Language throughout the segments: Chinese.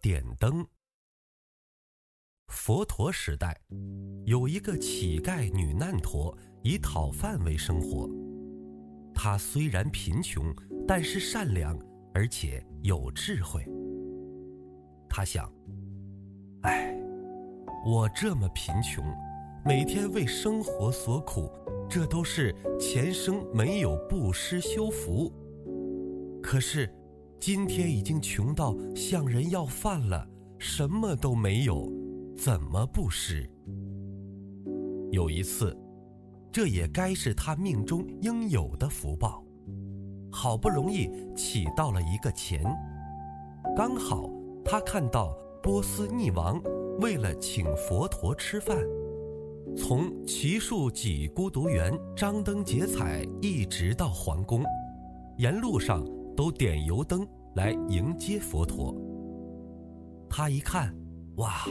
点灯。佛陀时代，有一个乞丐女难陀，以讨饭为生活。她虽然贫穷，但是善良，而且有智慧。她想：“哎，我这么贫穷，每天为生活所苦，这都是前生没有布施修福。可是，今天已经穷到向人要饭了，什么都没有。”怎么布施？有一次，这也该是他命中应有的福报。好不容易乞到了一个钱，刚好他看到波斯匿王为了请佛陀吃饭，从奇树几孤独园张灯结彩，一直到皇宫，沿路上都点油灯来迎接佛陀。他一看，哇！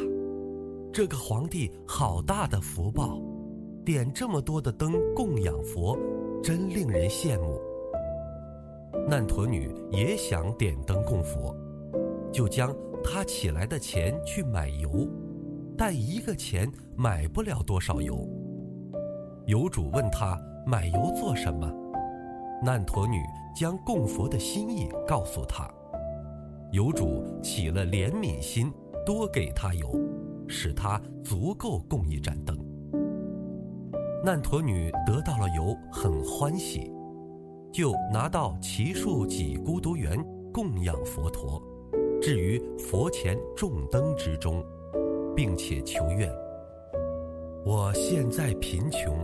这个皇帝好大的福报，点这么多的灯供养佛，真令人羡慕。难陀女也想点灯供佛，就将她起来的钱去买油，但一个钱买不了多少油。油主问他买油做什么，难陀女将供佛的心意告诉他，油主起了怜悯心，多给他油。使他足够供一盏灯。难陀女得到了油，很欢喜，就拿到奇树几孤独园供养佛陀，置于佛前众灯之中，并且求愿：我现在贫穷，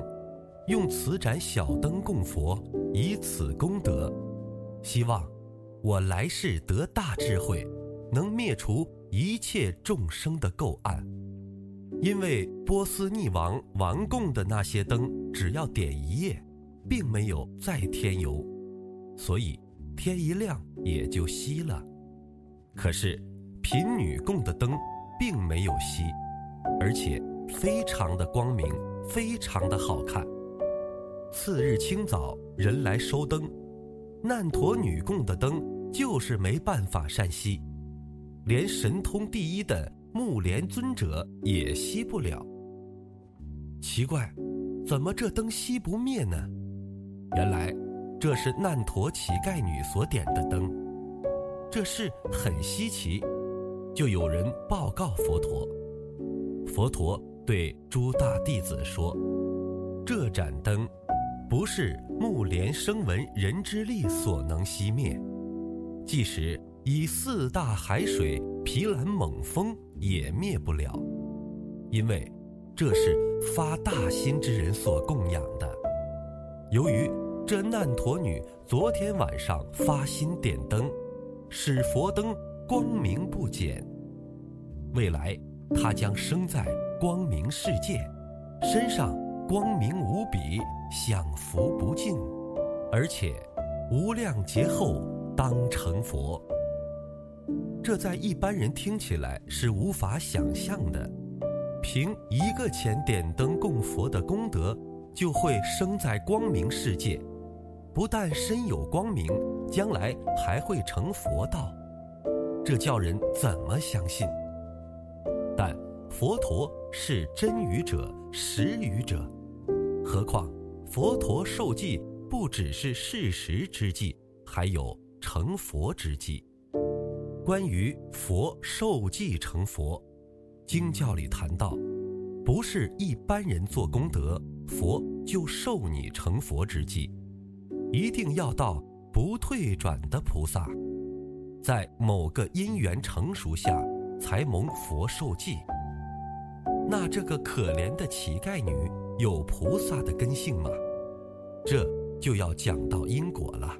用此盏小灯供佛，以此功德，希望我来世得大智慧，能灭除一切众生的垢暗。因为波斯匿王王供的那些灯，只要点一夜，并没有再添油，所以天一亮也就熄了。可是贫女供的灯并没有熄，而且非常的光明，非常的好看。次日清早，人来收灯，难陀女供的灯就是没办法善熄，连神通第一的。木莲尊者也熄不了。奇怪，怎么这灯熄不灭呢？原来这是难陀乞丐女所点的灯，这事很稀奇。就有人报告佛陀，佛陀对诸大弟子说：“这盏灯不是木莲声闻人之力所能熄灭，即使以四大海水。”皮兰猛风也灭不了，因为这是发大心之人所供养的。由于这难陀女昨天晚上发心点灯，使佛灯光明不减，未来她将生在光明世界，身上光明无比，享福不尽，而且无量劫后当成佛。这在一般人听起来是无法想象的。凭一个钱点灯供佛的功德，就会生在光明世界，不但身有光明，将来还会成佛道。这叫人怎么相信？但佛陀是真语者、实语者，何况佛陀受记不只是事实之记，还有成佛之记。关于佛受记成佛，经教里谈到，不是一般人做功德，佛就受你成佛之际，一定要到不退转的菩萨，在某个因缘成熟下，才蒙佛受记。那这个可怜的乞丐女有菩萨的根性吗？这就要讲到因果了。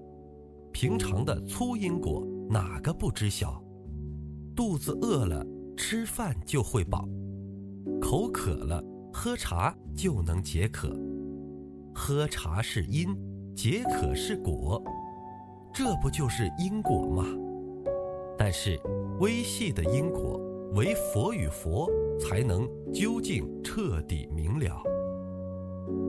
平常的粗因果。哪个不知晓？肚子饿了，吃饭就会饱；口渴了，喝茶就能解渴。喝茶是因，解渴是果，这不就是因果吗？但是微细的因果，唯佛与佛才能究竟彻底明了。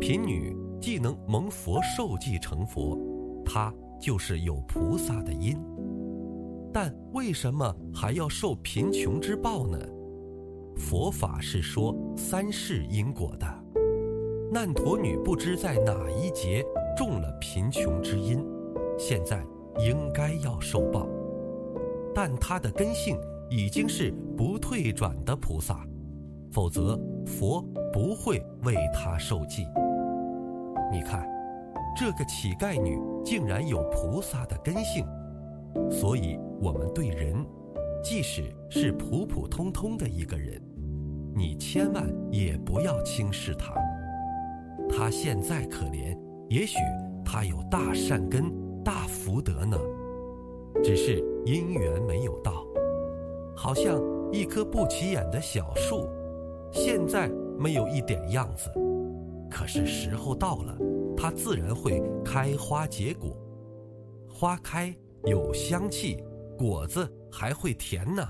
贫女既能蒙佛受记成佛，她就是有菩萨的因。但为什么还要受贫穷之报呢？佛法是说三世因果的，难陀女不知在哪一劫中了贫穷之因，现在应该要受报，但她的根性已经是不退转的菩萨，否则佛不会为他受记。你看，这个乞丐女竟然有菩萨的根性，所以我们对人，即使是普普通通的一个人。你千万也不要轻视他，他现在可怜，也许他有大善根、大福德呢，只是因缘没有到。好像一棵不起眼的小树，现在没有一点样子，可是时候到了，它自然会开花结果，花开有香气，果子还会甜呢。